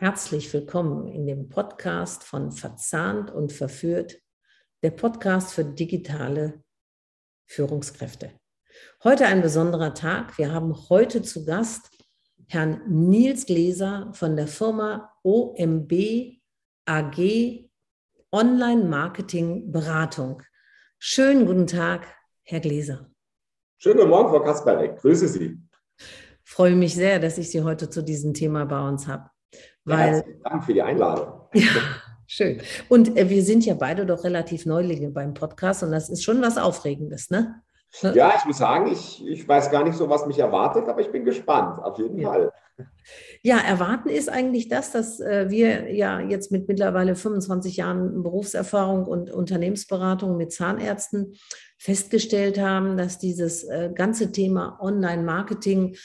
Herzlich willkommen in dem Podcast von Verzahnt und Verführt, der Podcast für digitale Führungskräfte. Heute ein besonderer Tag. Wir haben heute zu Gast Herrn Nils Gläser von der Firma OMB AG Online Marketing Beratung. Schönen guten Tag, Herr Gläser. Schönen guten Morgen, Frau Kasperek. Grüße Sie. freue mich sehr, dass ich Sie heute zu diesem Thema bei uns habe. Weil, ja, Dank für die Einladung. Ja, schön. Und äh, wir sind ja beide doch relativ Neulinge beim Podcast und das ist schon was Aufregendes, ne? Ja, ich muss sagen, ich, ich weiß gar nicht so, was mich erwartet, aber ich bin gespannt, auf jeden ja. Fall. Ja, erwarten ist eigentlich das, dass äh, wir ja jetzt mit mittlerweile 25 Jahren Berufserfahrung und Unternehmensberatung mit Zahnärzten festgestellt haben, dass dieses äh, ganze Thema Online-Marketing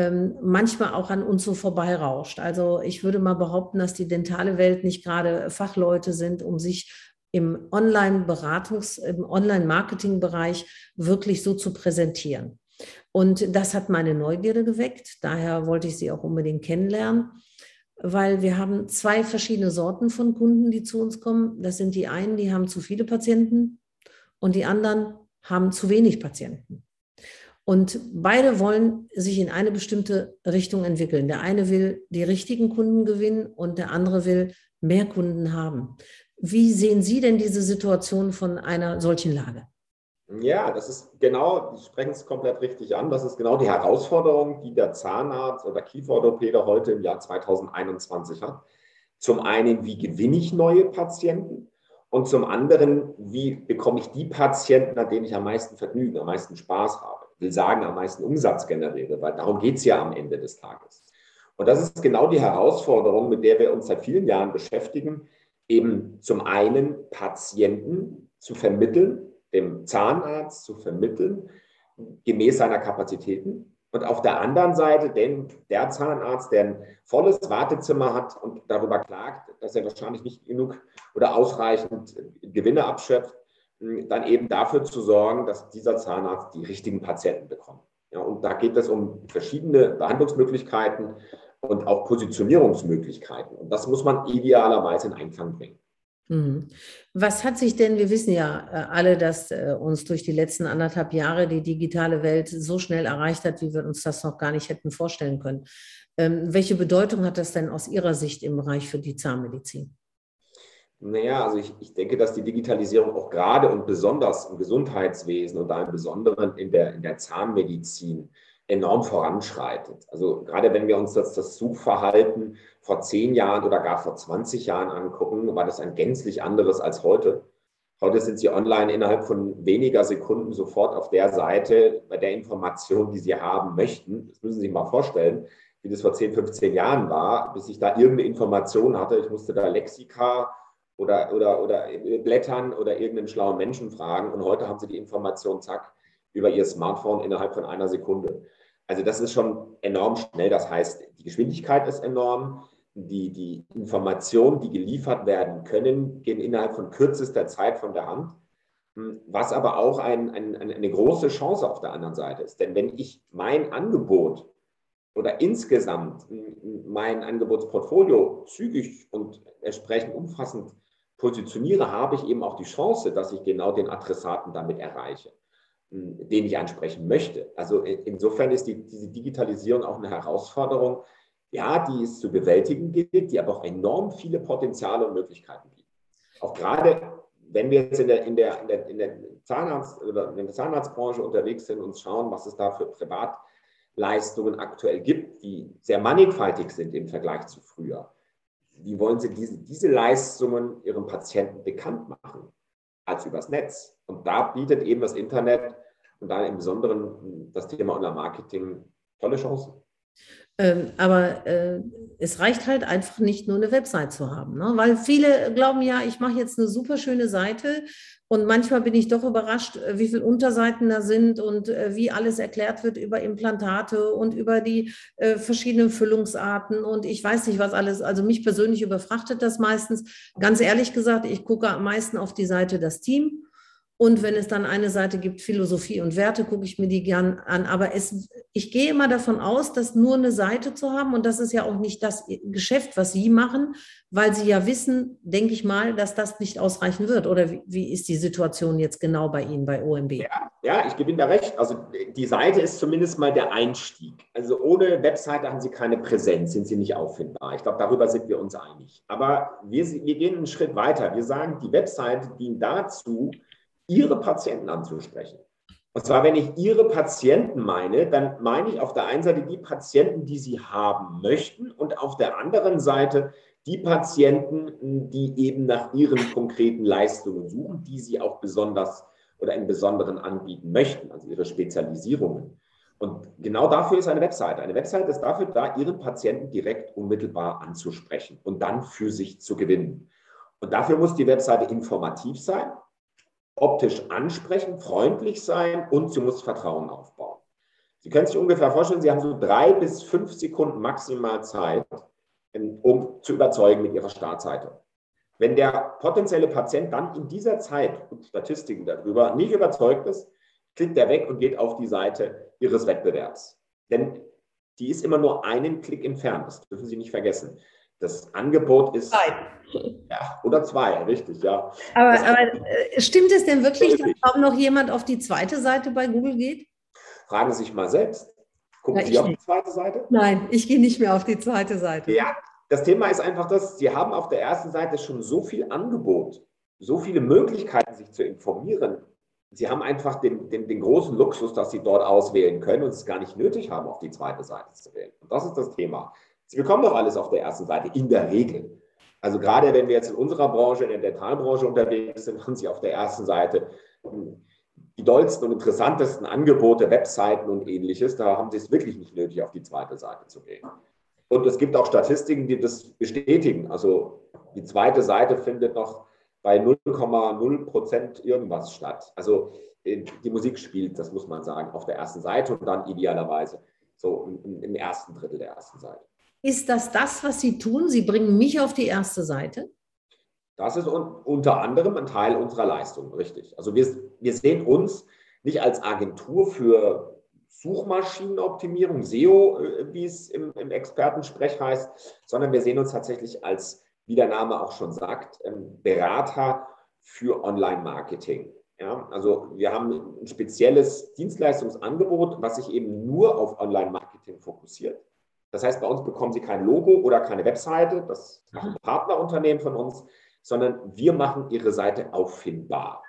ähm, manchmal auch an uns so vorbeirauscht. Also ich würde mal behaupten, dass die dentale Welt nicht gerade Fachleute sind, um sich im Online-Beratungs-, im Online-Marketing-Bereich wirklich so zu präsentieren. Und das hat meine Neugierde geweckt. Daher wollte ich Sie auch unbedingt kennenlernen, weil wir haben zwei verschiedene Sorten von Kunden, die zu uns kommen. Das sind die einen, die haben zu viele Patienten und die anderen haben zu wenig Patienten. Und beide wollen sich in eine bestimmte Richtung entwickeln. Der eine will die richtigen Kunden gewinnen und der andere will mehr Kunden haben. Wie sehen Sie denn diese Situation von einer solchen Lage? Ja, das ist genau, Sie sprechen es komplett richtig an. Das ist genau die Herausforderung, die der Zahnarzt oder Kieferorthopäde heute im Jahr 2021 hat. Zum einen, wie gewinne ich neue Patienten? Und zum anderen, wie bekomme ich die Patienten, an denen ich am meisten Vergnügen, am meisten Spaß habe? Will sagen, am meisten Umsatz generiere, weil darum geht es ja am Ende des Tages. Und das ist genau die Herausforderung, mit der wir uns seit vielen Jahren beschäftigen, eben zum einen Patienten zu vermitteln, dem Zahnarzt zu vermitteln, gemäß seiner Kapazitäten. Und auf der anderen Seite, denn der Zahnarzt, der ein volles Wartezimmer hat und darüber klagt, dass er wahrscheinlich nicht genug oder ausreichend Gewinne abschöpft, dann eben dafür zu sorgen, dass dieser Zahnarzt die richtigen Patienten bekommt. Ja, und da geht es um verschiedene Behandlungsmöglichkeiten und auch Positionierungsmöglichkeiten. Und das muss man idealerweise in Einklang bringen. Mhm. Was hat sich denn, wir wissen ja äh, alle, dass äh, uns durch die letzten anderthalb Jahre die digitale Welt so schnell erreicht hat, wie wir uns das noch gar nicht hätten vorstellen können. Ähm, welche Bedeutung hat das denn aus Ihrer Sicht im Bereich für die Zahnmedizin? Naja, also ich, ich denke, dass die Digitalisierung auch gerade und besonders im Gesundheitswesen und da im Besonderen in der, in der Zahnmedizin enorm voranschreitet. Also gerade wenn wir uns das, das Suchverhalten vor zehn Jahren oder gar vor 20 Jahren angucken, war das ein gänzlich anderes als heute. Heute sind Sie online innerhalb von weniger Sekunden sofort auf der Seite bei der Information, die Sie haben möchten. Das müssen Sie sich mal vorstellen, wie das vor 10, 15 Jahren war, bis ich da irgendeine Information hatte. Ich musste da Lexika oder, oder, oder blättern oder irgendeinen schlauen Menschen fragen. Und heute haben sie die Information, zack, über ihr Smartphone innerhalb von einer Sekunde. Also das ist schon enorm schnell. Das heißt, die Geschwindigkeit ist enorm. Die, die Informationen, die geliefert werden können, gehen innerhalb von kürzester Zeit von der Hand. Was aber auch ein, ein, eine große Chance auf der anderen Seite ist. Denn wenn ich mein Angebot oder insgesamt mein Angebotsportfolio zügig und entsprechend umfassend positioniere, habe ich eben auch die Chance, dass ich genau den Adressaten damit erreiche, hm, den ich ansprechen möchte. Also insofern ist die, diese Digitalisierung auch eine Herausforderung, ja, die es zu bewältigen gilt, die aber auch enorm viele Potenziale und Möglichkeiten bietet. Auch gerade, wenn wir jetzt in der, in der, in der, in der Zahnarzt- oder in der Zahnarztbranche unterwegs sind und schauen, was es da für Privatleistungen aktuell gibt, die sehr mannigfaltig sind im Vergleich zu früher wie wollen Sie diese, diese Leistungen Ihrem Patienten bekannt machen als übers Netz? Und da bietet eben das Internet und da im Besonderen das Thema Online-Marketing tolle Chancen. Ähm, aber äh, es reicht halt einfach nicht nur eine Website zu haben, ne? weil viele glauben ja, ich mache jetzt eine super schöne Seite und manchmal bin ich doch überrascht, äh, wie viele Unterseiten da sind und äh, wie alles erklärt wird über Implantate und über die äh, verschiedenen Füllungsarten und ich weiß nicht, was alles. Also mich persönlich überfrachtet das meistens. Ganz ehrlich gesagt, ich gucke am meisten auf die Seite das Team Und wenn es dann eine Seite gibt, Philosophie und Werte, gucke ich mir die gern an. Aber es, ich gehe immer davon aus, dass nur eine Seite zu haben, und das ist ja auch nicht das Geschäft, was Sie machen, weil Sie ja wissen, denke ich mal, dass das nicht ausreichen wird. Oder wie, wie ist die Situation jetzt genau bei Ihnen, bei OMB? Ja, ja, ich gebe Ihnen da recht. Also die Seite ist zumindest mal der Einstieg. Also ohne Webseite haben Sie keine Präsenz, sind Sie nicht auffindbar. Ich glaube, darüber sind wir uns einig. Aber wir, wir gehen einen Schritt weiter. Wir sagen, die Webseite dient dazu, Ihre Patienten anzusprechen. Und zwar, wenn ich Ihre Patienten meine, dann meine ich auf der einen Seite die Patienten, die Sie haben möchten und auf der anderen Seite die Patienten, die eben nach Ihren konkreten Leistungen suchen, die Sie auch besonders oder im Besonderen anbieten möchten, also Ihre Spezialisierungen. Und genau dafür ist eine Webseite. Eine Webseite ist dafür da, Ihren Patienten direkt unmittelbar anzusprechen und dann für sich zu gewinnen. Und dafür muss die Webseite informativ sein optisch ansprechen, freundlich sein und sie muss Vertrauen aufbauen. Sie können sich ungefähr vorstellen, Sie haben so drei bis fünf Sekunden maximal Zeit, um zu überzeugen mit Ihrer Startseite. Wenn der potenzielle Patient dann in dieser Zeit, Statistiken darüber, nicht überzeugt ist, klickt er weg und geht auf die Seite Ihres Wettbewerbs. Denn die ist immer nur einen Klick entfernt. Das dürfen Sie nicht vergessen. Das Angebot ist. Zwei. Ja, oder zwei, richtig, ja. Aber, aber äh, stimmt es denn wirklich, dass kaum noch jemand auf die zweite Seite bei Google geht? Fragen Sie sich mal selbst. Gucken ja, Sie auf die zweite Seite? Nein, ich gehe nicht mehr auf die zweite Seite. Ja, das Thema ist einfach das, Sie haben auf der ersten Seite schon so viel Angebot, so viele Möglichkeiten, sich zu informieren. Sie haben einfach den, den, den großen Luxus, dass Sie dort auswählen können und es gar nicht nötig haben, auf die zweite Seite zu wählen. Und das ist das Thema. Sie bekommen doch alles auf der ersten Seite, in der Regel. Also gerade wenn wir jetzt in unserer Branche, in der Dentalbranche unterwegs sind, haben Sie auf der ersten Seite hm, die dollsten und interessantesten Angebote, Webseiten und ähnliches. Da haben Sie es wirklich nicht nötig, auf die zweite Seite zu gehen. Und es gibt auch Statistiken, die das bestätigen. Also die zweite Seite findet noch bei 0,0 Prozent irgendwas statt. Also äh, die Musik spielt, das muss man sagen, auf der ersten Seite und dann idealerweise so im, im ersten Drittel der ersten Seite. Ist das das, was Sie tun? Sie bringen mich auf die erste Seite? Das ist un unter anderem ein Teil unserer Leistung, richtig. Also wir, wir sehen uns nicht als Agentur für Suchmaschinenoptimierung, SEO, äh, wie es im, im Expertensprech heißt, sondern wir sehen uns tatsächlich als, wie der Name auch schon sagt, ähm, Berater für Online-Marketing. Ja, also wir haben ein spezielles Dienstleistungsangebot, was sich eben nur auf Online-Marketing fokussiert. Das heißt, bei uns bekommen Sie kein Logo oder keine Webseite, das ist ein Partnerunternehmen von uns, sondern wir machen Ihre Seite auffindbar.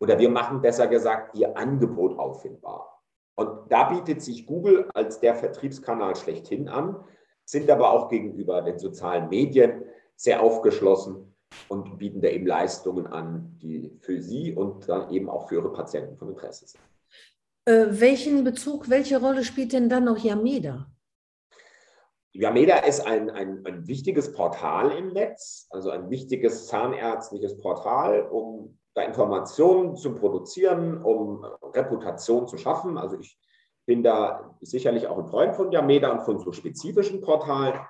Oder wir machen besser gesagt Ihr Angebot auffindbar. Und da bietet sich Google als der Vertriebskanal schlechthin an, sind aber auch gegenüber den sozialen Medien sehr aufgeschlossen und bieten da eben Leistungen an, die für Sie und dann eben auch für Ihre Patienten von Interesse sind. Äh, welchen Bezug, welche Rolle spielt denn dann noch Yameda? Yameda ist ein, ein, ein wichtiges Portal im Netz, also ein wichtiges zahnärztliches Portal, um da Informationen zu produzieren, um Reputation zu schaffen. Also ich bin da sicherlich auch ein Freund von Yameda und von so spezifischen Portalen.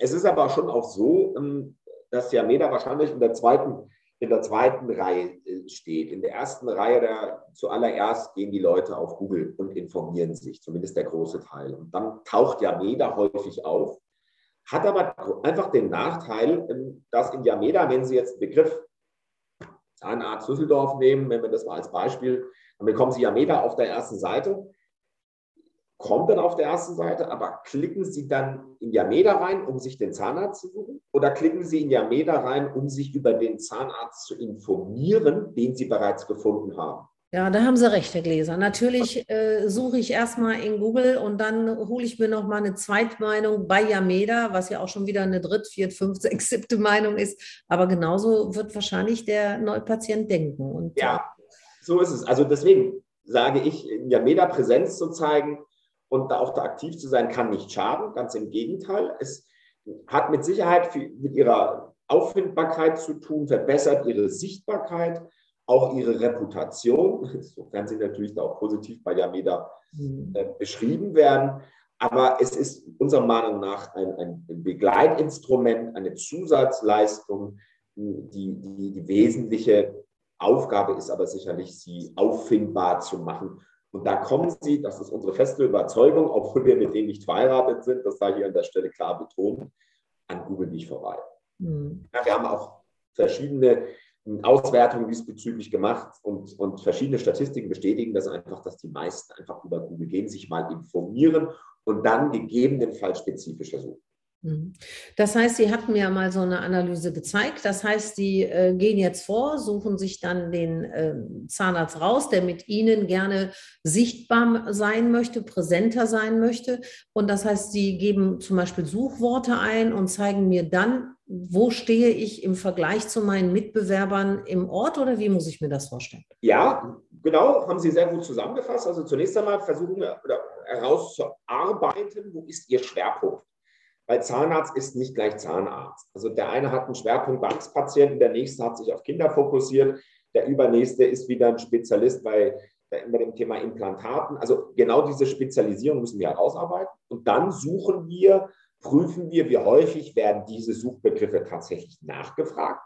Es ist aber schon auch so, ähm, dass Yameda wahrscheinlich in der zweiten in der zweiten Reihe äh, steht. In der ersten Reihe, da zuallererst gehen die Leute auf Google und informieren sich, zumindest der große Teil. Und dann taucht Yameda häufig auf, hat aber einfach den Nachteil, ähm, dass in Yameda, wenn Sie jetzt den Begriff Zahnarzt Düsseldorf nehmen, wenn wir das mal als Beispiel, dann bekommen Sie Yameda auf der ersten Seite kommt dann auf der ersten Seite, aber klicken Sie dann in Yameda rein, um sich den Zahnarzt zu suchen? Oder klicken Sie in Yameda rein, um sich über den Zahnarzt zu informieren, den Sie bereits gefunden haben? Ja, da haben Sie recht, Herr Gläser. Natürlich äh, suche ich erstmal in Google und dann hole ich mir noch mal eine Zweitmeinung bei Yameda, was ja auch schon wieder eine dritt, viert, fünf, sechs, siebte Meinung ist. Aber genauso wird wahrscheinlich der Neupatient denken. Und, ja, so ist es. Also deswegen sage ich, in Yameda Präsenz zu zeigen, und da auch da aktiv zu sein, kann nicht schaden, ganz im Gegenteil. Es hat mit Sicherheit mit ihrer Auffindbarkeit zu tun, verbessert ihre Sichtbarkeit, auch ihre Reputation, sofern sie natürlich da auch positiv bei Yameda mhm. äh, beschrieben werden. Aber es ist unserer Meinung nach ein, ein Begleitinstrument, eine Zusatzleistung, die, die, die wesentliche Aufgabe ist aber sicherlich, sie auffindbar zu machen. Und da kommen sie, das ist unsere feste Überzeugung, obwohl wir mit denen nicht verheiratet sind, das sei hier an der Stelle klar betont, an Google nicht vorbei. Mhm. Ja, wir haben auch verschiedene Auswertungen diesbezüglich gemacht und, und verschiedene Statistiken bestätigen das einfach, dass die meisten einfach über Google gehen, sich mal informieren und dann gegebenenfalls spezifischer suchen. Mhm. Das heißt, Sie hatten mir mal so eine Analyse gezeigt. Das heißt, Sie äh, gehen jetzt vor, suchen sich dann den äh, Zahnarzt raus, der mit Ihnen gerne sichtbar sein möchte, präsenter sein möchte. Und das heißt, Sie geben zum Beispiel Suchworte ein und zeigen mir dann, wo stehe ich im Vergleich zu meinen Mitbewerbern im Ort oder wie muss ich mir das vorstellen? Ja, genau, haben Sie sehr gut zusammengefasst. Also zunächst einmal versuchen wir herauszuarbeiten, wo ist Ihr Schwerpunkt? Weil Zahnarzt ist nicht gleich Zahnarzt. Also der eine hat einen Schwerpunkt bei Angstpatienten, der nächste hat sich auf Kinder fokussiert, der übernächste ist wieder ein Spezialist bei, bei dem Thema Implantaten. Also genau diese Spezialisierung müssen wir herausarbeiten. Und dann suchen wir, prüfen wir, wie häufig werden diese Suchbegriffe tatsächlich nachgefragt.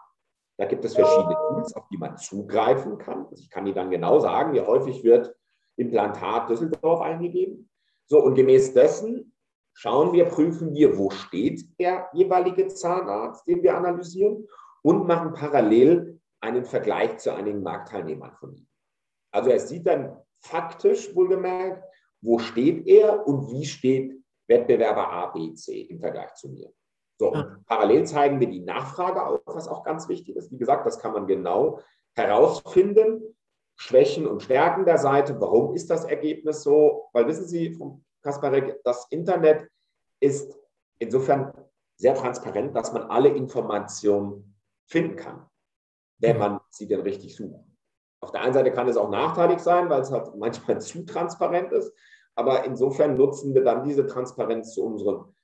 Da gibt es verschiedene Tools, auf die man zugreifen kann. Also ich kann Ihnen dann genau sagen, wie häufig wird Implantat Düsseldorf eingegeben. So, und gemäß dessen schauen wir, prüfen wir, wo steht der jeweilige Zahnarzt, den wir analysieren und machen parallel einen Vergleich zu einigen Marktteilnehmern von ihm. Also er sieht dann faktisch wohlgemerkt, wo steht er und wie steht Wettbewerber A, B, C im Vergleich zu mir. So, parallel zeigen wir die Nachfrage auf, was auch ganz wichtig ist. Wie gesagt, das kann man genau herausfinden. Schwächen und Stärken der Seite. Warum ist das Ergebnis so? Weil wissen Sie, vom Kasparek, das Internet ist insofern sehr transparent, dass man alle Informationen finden kann, wenn mhm. man sie denn richtig sucht. Auf der einen Seite kann es auch nachteilig sein, weil es halt manchmal zu transparent ist. Aber insofern nutzen wir dann diese Transparenz zu unserem,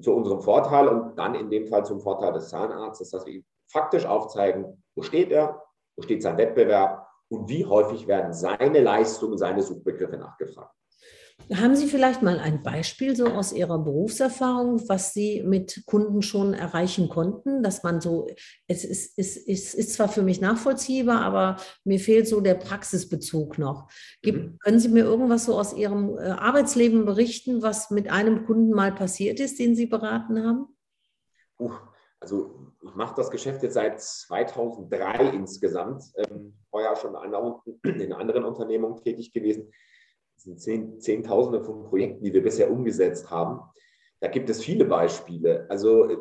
zu unserem Vorteil und dann in dem Fall zum Vorteil des Zahnarztes, dass wir faktisch aufzeigen, wo steht er, wo steht sein Wettbewerb und wie häufig werden seine Leistungen, seine Suchbegriffe nachgefragt. Haben Sie vielleicht mal ein Beispiel so aus Ihrer Berufserfahrung, was Sie mit Kunden schon erreichen konnten, dass man so, es ist, es ist, ist zwar für mich nachvollziehbar, aber mir fehlt so der Praxisbezug noch. Gibt, mhm. können Sie mir irgendwas so aus Ihrem äh, Arbeitsleben berichten, was mit einem Kunden mal passiert ist, den Sie beraten haben? Also ich mache das Geschäft jetzt seit 2003 insgesamt, ähm, vorher schon in anderen Unternehmungen tätig gewesen sind zehn, Zehntausende von Projekten, die wir bisher umgesetzt haben. Da gibt es viele Beispiele. Also äh,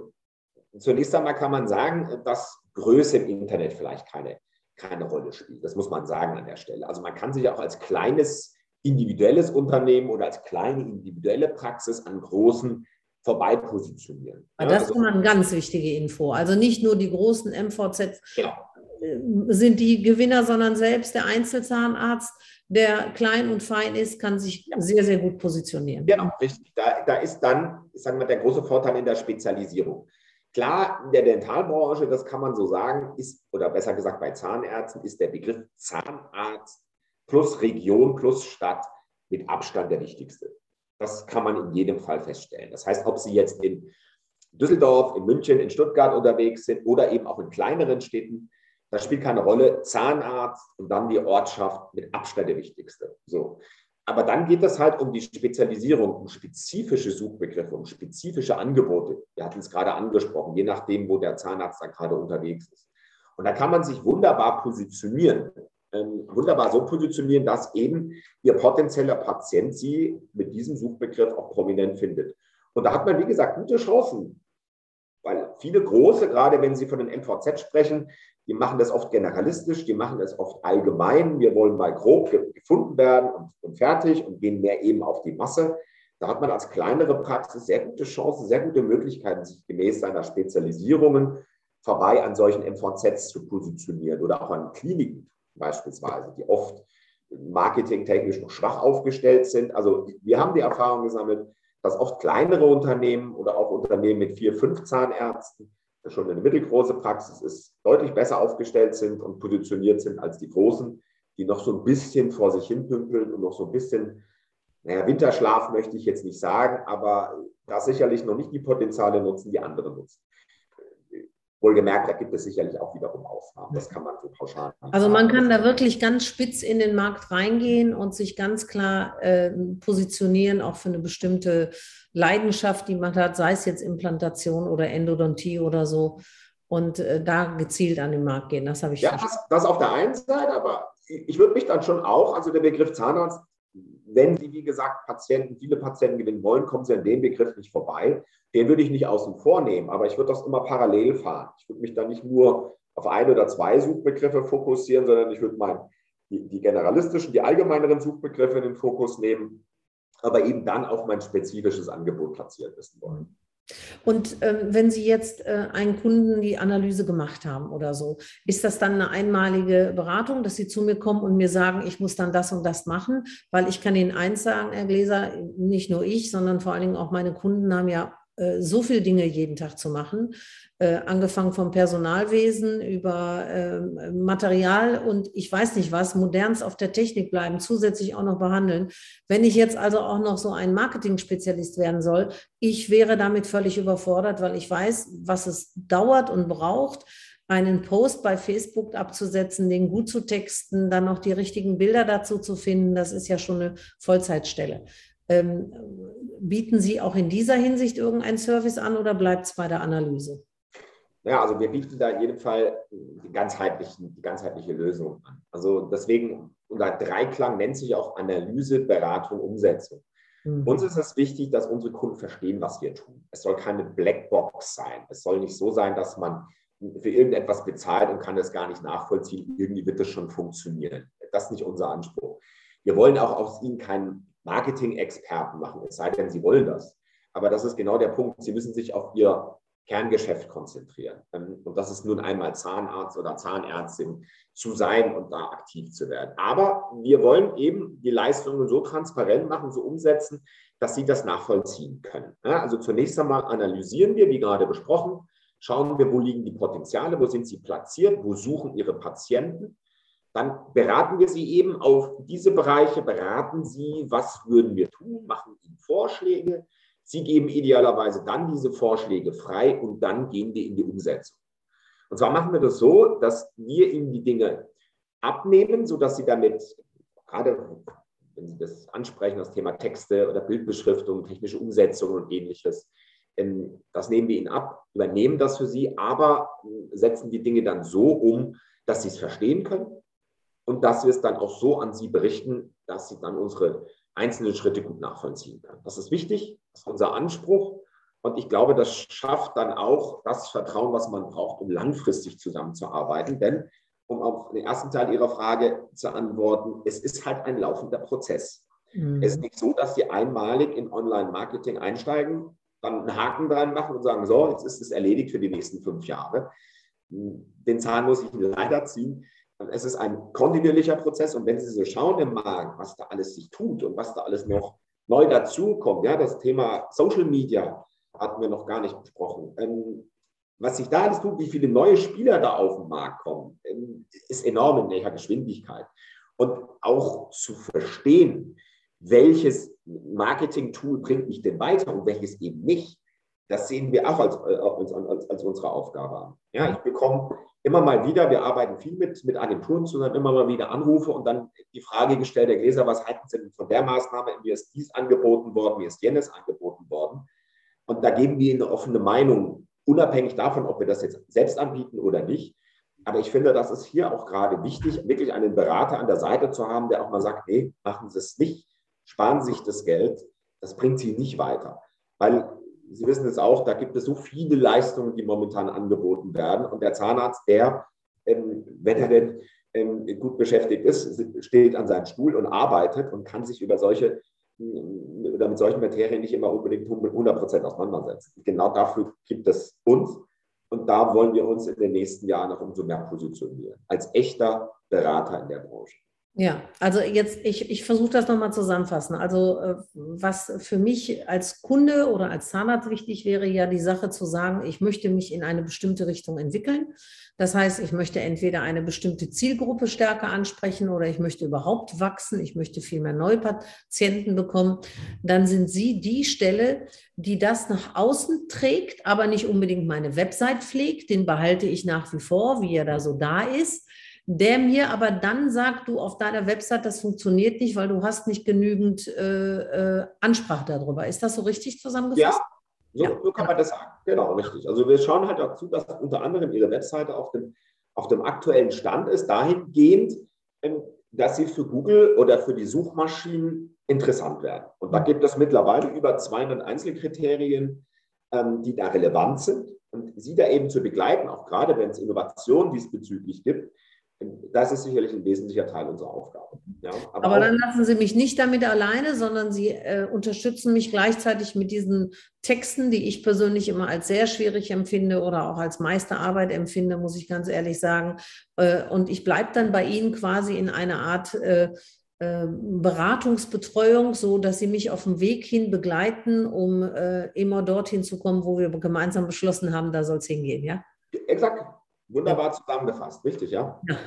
zunächst einmal kann man sagen, dass Größe im Internet vielleicht keine, keine Rolle spielt. Das muss man sagen an der Stelle. Also man kann sich auch als kleines individuelles Unternehmen oder als kleine individuelle Praxis an großen vorbei positionieren. Ja, das also, ist immer eine ganz wichtige Info. Also nicht nur die großen MVZ genau. Äh, sind die Gewinner, sondern selbst der Einzelzahnarzt der klein und fein ist, kann sich sehr, sehr gut positionieren. Genau, richtig. Da, da ist dann, sagen wir, der große Vorteil in der Spezialisierung. Klar, in der Dentalbranche, das kann man so sagen, ist, oder besser gesagt bei Zahnärzten, ist der Begriff Zahnarzt plus Region plus Stadt mit Abstand der wichtigste. Das kann man in jedem Fall feststellen. Das heißt, ob Sie jetzt in Düsseldorf, in München, in Stuttgart unterwegs sind oder eben auch in kleineren Städten, das spielt keine Rolle. Zahnarzt und dann die Ortschaft mit Abstand der wichtigste. So. Aber dann geht es halt um die Spezialisierung, um spezifische Suchbegriffe, um spezifische Angebote. Wir hatten es gerade angesprochen, je nachdem, wo der Zahnarzt da gerade unterwegs ist. Und da kann man sich wunderbar positionieren. Ähm, wunderbar so positionieren, dass eben Ihr potenzieller Patient Sie mit diesem Suchbegriff auch prominent findet. Und da hat man, wie gesagt, gute Chancen. Weil viele große, gerade wenn Sie von den MVZ sprechen, die machen das oft generalistisch, die machen das oft allgemein. Wir wollen mal grob gefunden werden und, und fertig und gehen mehr eben auf die Masse. Da hat man als kleinere Praxis sehr gute Chancen, sehr gute Möglichkeiten, sich gemäß seiner Spezialisierungen vorbei an solchen MVZs zu positionieren oder auch an Kliniken beispielsweise, die oft marketingtechnisch noch schwach aufgestellt sind. Also wir haben die Erfahrung gesammelt, dass oft kleinere Unternehmen oder auch Unternehmen mit vier, fünf Zahnärzten schon eine mittelgroße Praxis ist, deutlich besser aufgestellt sind und positioniert sind als die großen, die noch so ein bisschen vor sich hin pümpeln und noch so ein bisschen, naja, Winterschlaf möchte ich jetzt nicht sagen, aber da sicherlich noch nicht die Potenziale nutzen, die andere nutzen. Wohlgemerkt, da gibt es sicherlich auch wiederum Ausnahmen. Das kann man so pauschal. Also man kann da wirklich ganz spitz in den Markt reingehen und sich ganz klar äh, positionieren, auch für eine bestimmte Leidenschaft, die man hat, sei es jetzt Implantation oder Endodontie oder so. Und äh, da gezielt an den Markt gehen. Das habe ich Ja, das, das auf der einen Seite, aber ich würde mich dann schon auch, also der Begriff Zahnarzt, wenn Sie, wie gesagt, Patienten, viele Patienten gewinnen wollen, kommen Sie an dem Begriff nicht vorbei. Den würde ich nicht außen vor nehmen, aber ich würde das immer parallel fahren. Ich würde mich dann nicht nur auf ein oder zwei Suchbegriffe fokussieren, sondern ich würde mal die, die generalistischen, die allgemeineren Suchbegriffe in den Fokus nehmen, aber eben dann auch mein spezifisches Angebot platziert wissen wollen. Und ähm, wenn Sie jetzt äh, einen Kunden die Analyse gemacht haben oder so, ist das dann eine einmalige Beratung, dass Sie zu mir kommen und mir sagen, ich muss dann das und das machen? Weil ich kann Ihnen eins sagen, Herr Gläser, nicht nur ich, sondern vor allen Dingen auch meine Kunden haben ja so viele Dinge jeden Tag zu machen, äh, angefangen vom Personalwesen über äh, Material und ich weiß nicht was, moderns auf der Technik bleiben, zusätzlich auch noch behandeln. Wenn ich jetzt also auch noch so ein Marketing-Spezialist werden soll, ich wäre damit völlig überfordert, weil ich weiß, was es dauert und braucht einen Post bei Facebook abzusetzen, den gut zu texten, dann noch die richtigen Bilder dazu zu finden, das ist ja schon eine Vollzeitstelle. Ähm, bieten Sie auch in dieser Hinsicht irgendeinen Service an oder bleibt es bei der Analyse? Ja, also wir bieten da in jedem Fall die, ganzheitlichen, die ganzheitliche Lösung an. Also deswegen, unser Dreiklang nennt sich auch Analyse, Beratung, Umsetzung. Mhm. Uns ist es wichtig, dass unsere Kunden verstehen, was wir tun. Es soll keine Blackbox sein. Es soll nicht so sein, dass man für irgendetwas bezahlt und kann das gar nicht nachvollziehen. Irgendwie wird das schon funktionieren. Das ist nicht unser Anspruch. Wir wollen auch aus Ihnen keinen Marketing-Experten machen, es sei denn, Sie wollen das. Aber das ist genau der Punkt. Sie müssen sich auf Ihr Kerngeschäft konzentrieren. Ähm, und das ist nun einmal Zahnarzt oder Zahnärztin zu sein und da aktiv zu werden. Aber wir wollen eben die Leistungen so transparent machen, so umsetzen, dass Sie das nachvollziehen können. Also zunächst einmal analysieren wir, wie gerade besprochen, schauen wir, wo liegen die Potenziale, wo sind sie platziert, wo suchen Ihre Patienten dann beraten wir Sie eben auf diese Bereiche, beraten Sie, was würden wir tun, machen Ihnen Vorschläge. Sie geben idealerweise dann diese Vorschläge frei und dann gehen wir in die Umsetzung. Und zwar machen wir das so, dass wir Ihnen die Dinge abnehmen, sodass Sie damit, gerade wenn Sie das ansprechen, das Thema Texte oder Bildbeschriftung, technische Umsetzung und ähnliches, ähm, das nehmen wir Ihnen ab, übernehmen das für Sie, aber setzen die Dinge dann so um, dass Sie es verstehen können und dass wir es dann auch so an Sie berichten, dass Sie dann unsere einzelnen Schritte gut nachvollziehen können. Das ist wichtig, das ist unser Anspruch. Und ich glaube, das schafft dann auch das Vertrauen, was man braucht, um langfristig zusammenzuarbeiten. Denn, um auf den ersten Teil Ihrer Frage zu antworten, es ist halt ein laufender Prozess. Mhm. Es ist nicht so, dass Sie einmalig in Online-Marketing einsteigen, dann einen Haken dran machen und sagen, so, jetzt ist es erledigt für die nächsten fünf Jahre. Den Zahn muss ich leider ziehen. Es ist ein kontinuierlicher Prozess und wenn Sie so schauen im Markt, was da alles sich tut und was da alles noch neu dazukommt, ja, das Thema Social Media hatten wir noch gar nicht besprochen. Ähm, was sich da alles tut, wie viele neue Spieler da auf den Markt kommen, ähm, ist enorm in welcher Geschwindigkeit. Und auch zu verstehen, welches Marketing-Tool bringt mich denn weiter und welches eben nicht, das sehen wir auch als, äh, als, als, unsere Aufgabe an. Ja, ich bekomme immer mal wieder, wir arbeiten viel mit, mit Agenturen zusammen, immer mal wieder Anrufe und dann die Frage gestellt, Herr Gläser, was halten Sie denn von der Maßnahme, mir ist dies angeboten worden, mir ist jenes angeboten worden. Und da geben wir Ihnen eine offene Meinung, unabhängig davon, ob wir das jetzt selbst anbieten oder nicht. Aber ich finde, das ist hier auch gerade wichtig, wirklich einen Berater an der Seite zu haben, der auch mal sagt, nee, machen Sie es nicht, sparen Sie sich das Geld, das bringt Sie nicht weiter. Weil Sie wissen es auch, da gibt es so viele Leistungen, die momentan angeboten werden. Und der Zahnarzt, der, ähm, wenn er denn ähm, gut beschäftigt ist, steht an seinem Stuhl und arbeitet und kann sich über solche äh, oder mit solchen Materien nicht immer unbedingt 100 Prozent auseinandersetzen. Genau dafür gibt es uns. Und da wollen wir uns in den nächsten Jahren noch umso mehr positionieren. Als echter Berater in der Branche. Ja, also jetzt, ich, ich versuche das nochmal zusammenfassen. Also äh, was für mich als Kunde oder als Zahnarzt wichtig wäre, ja die Sache zu sagen, ich möchte mich in eine bestimmte Richtung entwickeln. Das heißt, ich möchte entweder eine bestimmte Zielgruppe stärker ansprechen oder ich möchte überhaupt wachsen, ich möchte viel mehr Neupatienten bekommen. Dann sind Sie die Stelle, die das nach außen trägt, aber nicht unbedingt meine Website pflegt. Den behalte ich nach wie vor, wie er da so da ist der mir aber dann sagt, du auf deiner Website, das funktioniert nicht, weil du hast nicht genügend äh, äh, Ansprache darüber. Ist das so richtig zusammengefasst? Ja, so, ja. so kann man das sagen. Genau, richtig. Also wir schauen halt dazu, dass unter anderem Ihre Webseite auf dem, auf dem aktuellen Stand ist, dahingehend, ähm, dass sie für Google oder für die Suchmaschinen interessant werden. Und da gibt es mittlerweile über 200 Einzelkriterien, ähm, die da relevant sind. Und sie da eben zu begleiten, auch gerade wenn es Innovationen diesbezüglich gibt, das ist sicherlich ein wesentlicher Teil unserer Aufgabe. Ja, aber, aber dann lassen Sie mich nicht damit alleine, sondern Sie äh, unterstützen mich gleichzeitig mit diesen Texten, die ich persönlich immer als sehr schwierig empfinde oder auch als Meisterarbeit empfinde, muss ich ganz ehrlich sagen. Äh, und ich bleibe dann bei Ihnen quasi in einer Art äh, äh Beratungsbetreuung, so dass Sie mich auf dem Weg hin begleiten, um äh, immer dorthin zu kommen, wo wir gemeinsam beschlossen haben, da soll es hingehen, ja? Exakt. Wunderbar zusammengefasst, richtig, ja? ja?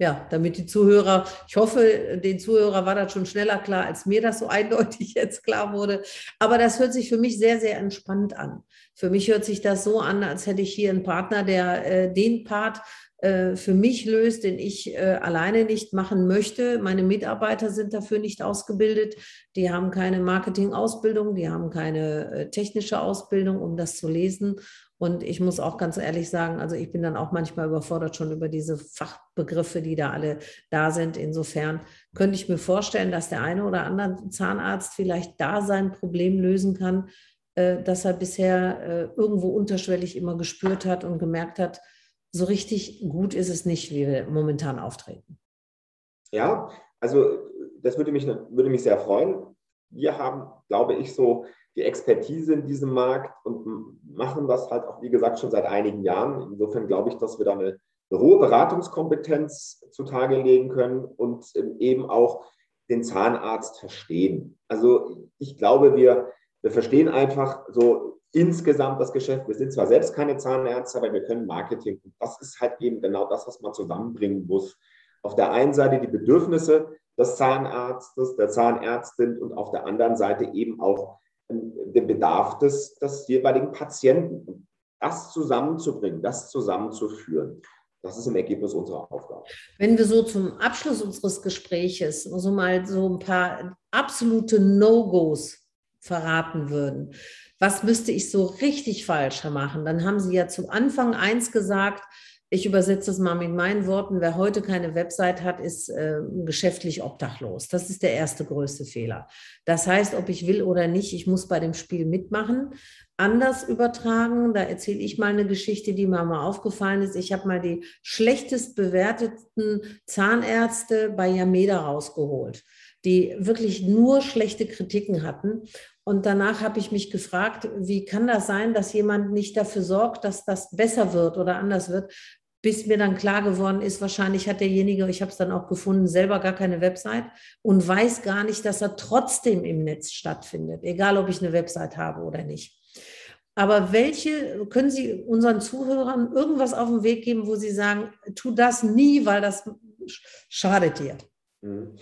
Ja, damit die Zuhörer, ich hoffe, den Zuhörer war das schon schneller klar, als mir das so eindeutig jetzt klar wurde. Aber das hört sich für mich sehr, sehr entspannt an. Für mich hört sich das so an, als hätte ich hier einen Partner, der äh, den Part äh, für mich löst, den ich äh, alleine nicht machen möchte. Meine Mitarbeiter sind dafür nicht ausgebildet. Die haben keine Marketing-Ausbildung, die haben keine äh, technische Ausbildung, um das zu lesen. Und ich muss auch ganz ehrlich sagen, also ich bin dann auch manchmal überfordert schon über diese Fachbegriffe, die da alle da sind. Insofern könnte ich mir vorstellen, dass der eine oder andere Zahnarzt vielleicht da sein Problem lösen kann, äh, dass er bisher äh, irgendwo unterschwellig immer gespürt hat und gemerkt hat, so richtig gut ist es nicht, wie wir momentan auftreten. Ja, also das würde mich, würde mich sehr freuen. Wir haben, glaube ich, so die Expertise in diesem Markt und machen das halt auch, wie gesagt, schon seit einigen Jahren. Insofern glaube ich, dass wir da eine, eine hohe Beratungskompetenz zutage legen können und eben auch den Zahnarzt verstehen. Also ich glaube, wir, wir verstehen einfach so insgesamt das Geschäft. Wir sind zwar selbst keine Zahnärzte, aber wir können Marketing. Und das ist halt eben genau das, was man zusammenbringen muss. Auf der einen Seite die Bedürfnisse des Zahnarztes, der Zahnärztin und auf der anderen Seite eben auch den Bedarf des, des jeweiligen Patienten. Das zusammenzubringen, das zusammenzuführen, das ist im Ergebnis unserer Aufgabe. Wenn wir so zum Abschluss unseres Gespräches so mal so ein paar absolute No-Gos verraten würden, was müsste ich so richtig falsch machen? Dann haben Sie ja zu Anfang eins gesagt, ich übersetze es mal mit meinen Worten, wer heute keine Website hat, ist äh, geschäftlich obdachlos. Das ist der erste größte Fehler. Das heißt, ob ich will oder nicht, ich muss bei dem Spiel mitmachen. Anders übertragen, da erzähle ich mal eine Geschichte, die mir mal aufgefallen ist. Ich habe mal die schlechtest bewerteten Zahnärzte bei Yameda rausgeholt, die wirklich nur schlechte Kritiken hatten. Und danach habe ich mich gefragt, wie kann das sein, dass jemand nicht dafür sorgt, dass das besser wird oder anders wird, bis mir dann klar geworden ist, wahrscheinlich hat derjenige, ich habe es dann auch gefunden, selber gar keine Website und weiß gar nicht, dass er trotzdem im Netz stattfindet, egal ob ich eine Website habe oder nicht. Aber welche können Sie unseren Zuhörern irgendwas auf den Weg geben, wo Sie sagen, tu das nie, weil das schadet dir? Mhm.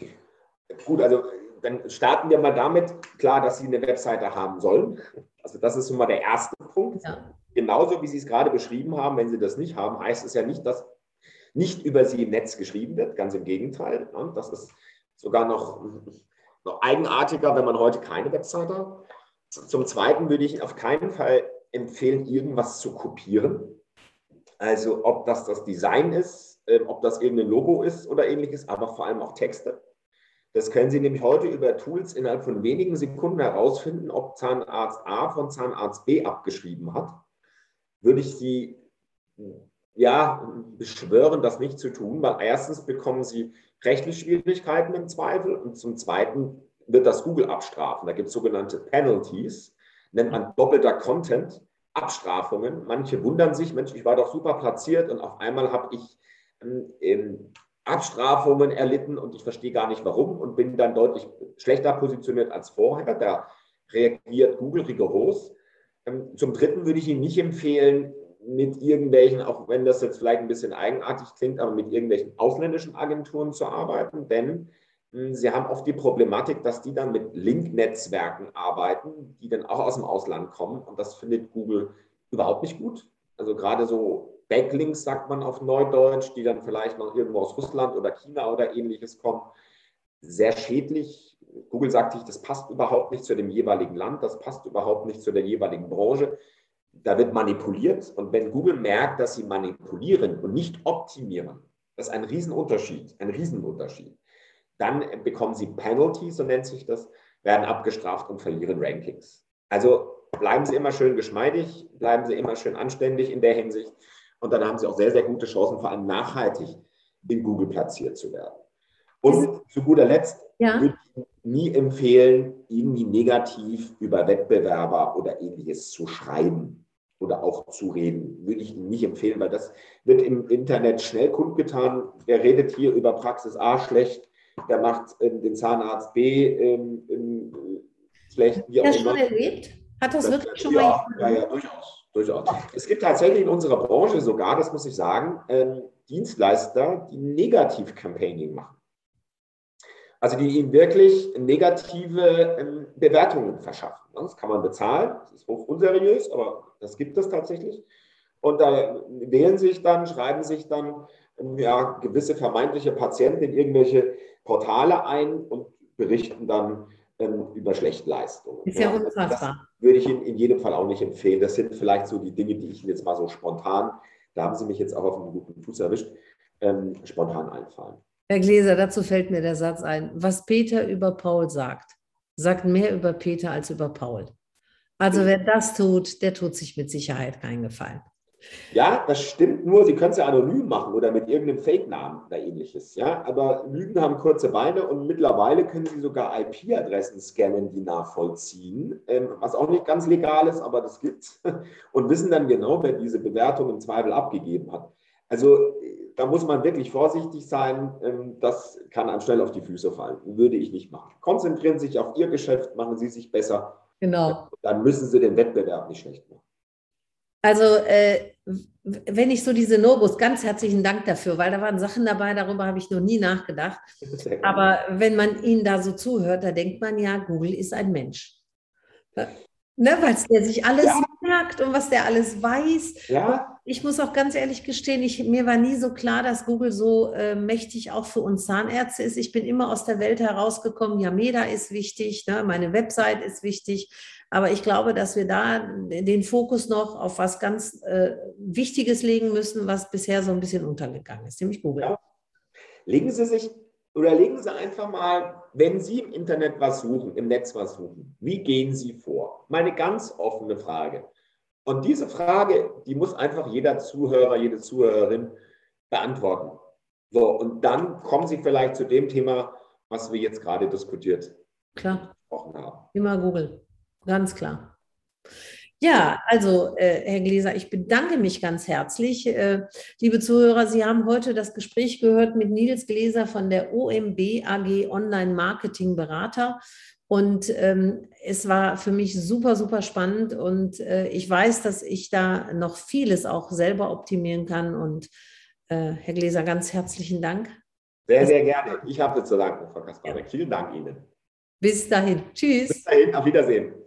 Gut, also dann starten wir mal damit, klar, dass Sie eine Webseite haben sollen. Also das ist schon mal der erste Punkt. Ja. Genauso wie Sie es gerade beschrieben haben, wenn Sie das nicht haben, heißt es ja nicht, dass nicht über Sie im Netz geschrieben wird. Ganz im Gegenteil. Das ist sogar noch, noch eigenartiger, wenn man heute keine Webseite hat. Zum Zweiten würde ich auf keinen Fall empfehlen, irgendwas zu kopieren. Also ob das das Design ist, ähm, ob das irgendein Logo ist oder ähnliches, aber vor allem auch Texte. Das können Sie nämlich heute über Tools innerhalb von wenigen Sekunden herausfinden, ob Zahnarzt A von Zahnarzt B abgeschrieben hat. Würde ich Sie ja beschwören, das nicht zu tun, weil erstens bekommen Sie rechtliche Schwierigkeiten im Zweifel und zum Zweiten wird das Google abstrafen. Da gibt es sogenannte Penalties, nennt man doppelter Content, Abstrafungen. Manche wundern sich, Mensch, ich war doch super platziert und auf einmal habe ich ähm, Abstrafungen erlitten und ich verstehe gar nicht warum und bin dann deutlich schlechter positioniert als vorher. Da reagiert Google rigoros. Ähm, zum Dritten würde ich Ihnen nicht empfehlen, mit irgendwelchen, auch wenn das jetzt vielleicht ein bisschen eigenartig klingt, aber mit irgendwelchen ausländischen Agenturen zu arbeiten, denn hm, Sie haben oft die Problematik, dass die dann mit Link-Netzwerken arbeiten, die dann auch aus dem Ausland kommen und das findet Google überhaupt nicht gut. Also gerade so Backlinks, sagt man auf Neudeutsch, die dann vielleicht noch irgendwo aus Russland oder China oder ähnliches kommen. Sehr schädlich. Google sagt sich, das passt überhaupt nicht zu dem jeweiligen Land, das passt überhaupt nicht zu der jeweiligen Branche. Da wird manipuliert. Und wenn Google merkt, dass sie manipulieren und nicht optimieren, das ist ein Riesenunterschied, ein Riesenunterschied. Dann bekommen sie Penalties, so nennt sich das, werden abgestraft und verlieren Rankings. Also bleiben Sie immer schön geschmeidig, bleiben Sie immer schön anständig in der Hinsicht. Und dann haben Sie auch sehr, sehr gute Chancen, vor allem nachhaltig in Google platziert zu werden. Und zu guter Letzt ja. würde ich nie empfehlen, irgendwie negativ über Wettbewerber oder ähnliches zu schreiben oder auch zu reden. Würde ich nicht empfehlen, weil das wird im Internet schnell kundgetan. Wer redet hier über Praxis A schlecht, der macht äh, den Zahnarzt B ähm, äh, schlecht. Wie auch schon erlebt? Hat das, das wirklich schon ja, mal? Ja, ja, durchaus durchaus. Es gibt tatsächlich in unserer Branche sogar, das muss ich sagen, ähm, Dienstleister, die Negativ-Campaigning machen. Also die ihnen wirklich negative ähm, Bewertungen verschaffen. Das kann man bezahlen, das ist hoch unseriös, aber das gibt es tatsächlich. Und da wählen sich dann, schreiben sich dann ähm, ja, gewisse vermeintliche Patienten in irgendwelche Portale ein und berichten dann ähm, über Schlechtleistungen. Ist ja, ja unfassbar. Das würde ich Ihnen in jedem Fall auch nicht empfehlen. Das sind vielleicht so die Dinge, die ich Ihnen jetzt mal so spontan, da haben Sie mich jetzt auch auf einen guten Fuß erwischt, ähm, spontan einfallen. Herr Gläser, dazu fällt mir der Satz ein. Was Peter über Paul sagt, sagt mehr über Peter als über Paul. Also wer das tut, der tut sich mit Sicherheit keinen Gefallen. Ja, das stimmt nur, Sie können es ja anonym machen oder mit irgendeinem Fake-Namen oder ähnliches. Ja, aber Lügen haben kurze Beine und mittlerweile können Sie sogar IP-Adressen scannen, die nachvollziehen, ähm, was auch nicht ganz legal ist, aber das gibt's und wissen dann genau, wer diese Bewertung im Zweifel abgegeben hat. Also da muss man wirklich vorsichtig sein. Ähm, das kann einem schnell auf die Füße fallen. Würde ich nicht machen. Konzentrieren Sie sich auf Ihr Geschäft, machen Sie sich besser. Genau. Dann müssen Sie den Wettbewerb nicht schlecht machen. Also, äh, wenn ich so diese Nobus, ganz herzlichen Dank dafür, weil da waren Sachen dabei, darüber habe ich noch nie nachgedacht. Aber wenn man ihnen da so zuhört, da denkt man ja, Google ist ein Mensch. Ne, weil der sich alles ja. merkt und was der alles weiß. Ja. Ich muss auch ganz ehrlich gestehen, ich, mir war nie so klar, dass Google so äh, mächtig auch für uns Zahnärzte ist. Ich bin immer aus der Welt herausgekommen, ja, Meda ist wichtig, ne, meine Website ist wichtig. Aber ich glaube, dass wir da den Fokus noch auf was ganz äh, Wichtiges legen müssen, was bisher so ein bisschen untergegangen ist, nämlich Google. Ja. Legen Sie sich oder legen Sie einfach mal, wenn Sie im Internet was suchen, im Netz was suchen, wie gehen Sie vor? Meine ganz offene Frage. Und diese Frage, die muss einfach jeder Zuhörer, jede Zuhörerin beantworten. So, und dann kommen Sie vielleicht zu dem Thema, was wir jetzt gerade diskutiert Klar. haben. Immer Google, ganz klar. Ja, also äh, Herr Gläser, ich bedanke mich ganz herzlich. Äh, liebe Zuhörer, Sie haben heute das Gespräch gehört mit Nils Gläser von der OMB AG Online Marketing Berater. Und ähm, es war für mich super, super spannend. Und äh, ich weiß, dass ich da noch vieles auch selber optimieren kann. Und äh, Herr Gläser, ganz herzlichen Dank. Sehr, sehr gerne. Ich habe zu danken, Frau Kasparek. Ja. Vielen Dank Ihnen. Bis dahin. Tschüss. Bis dahin. Auf Wiedersehen.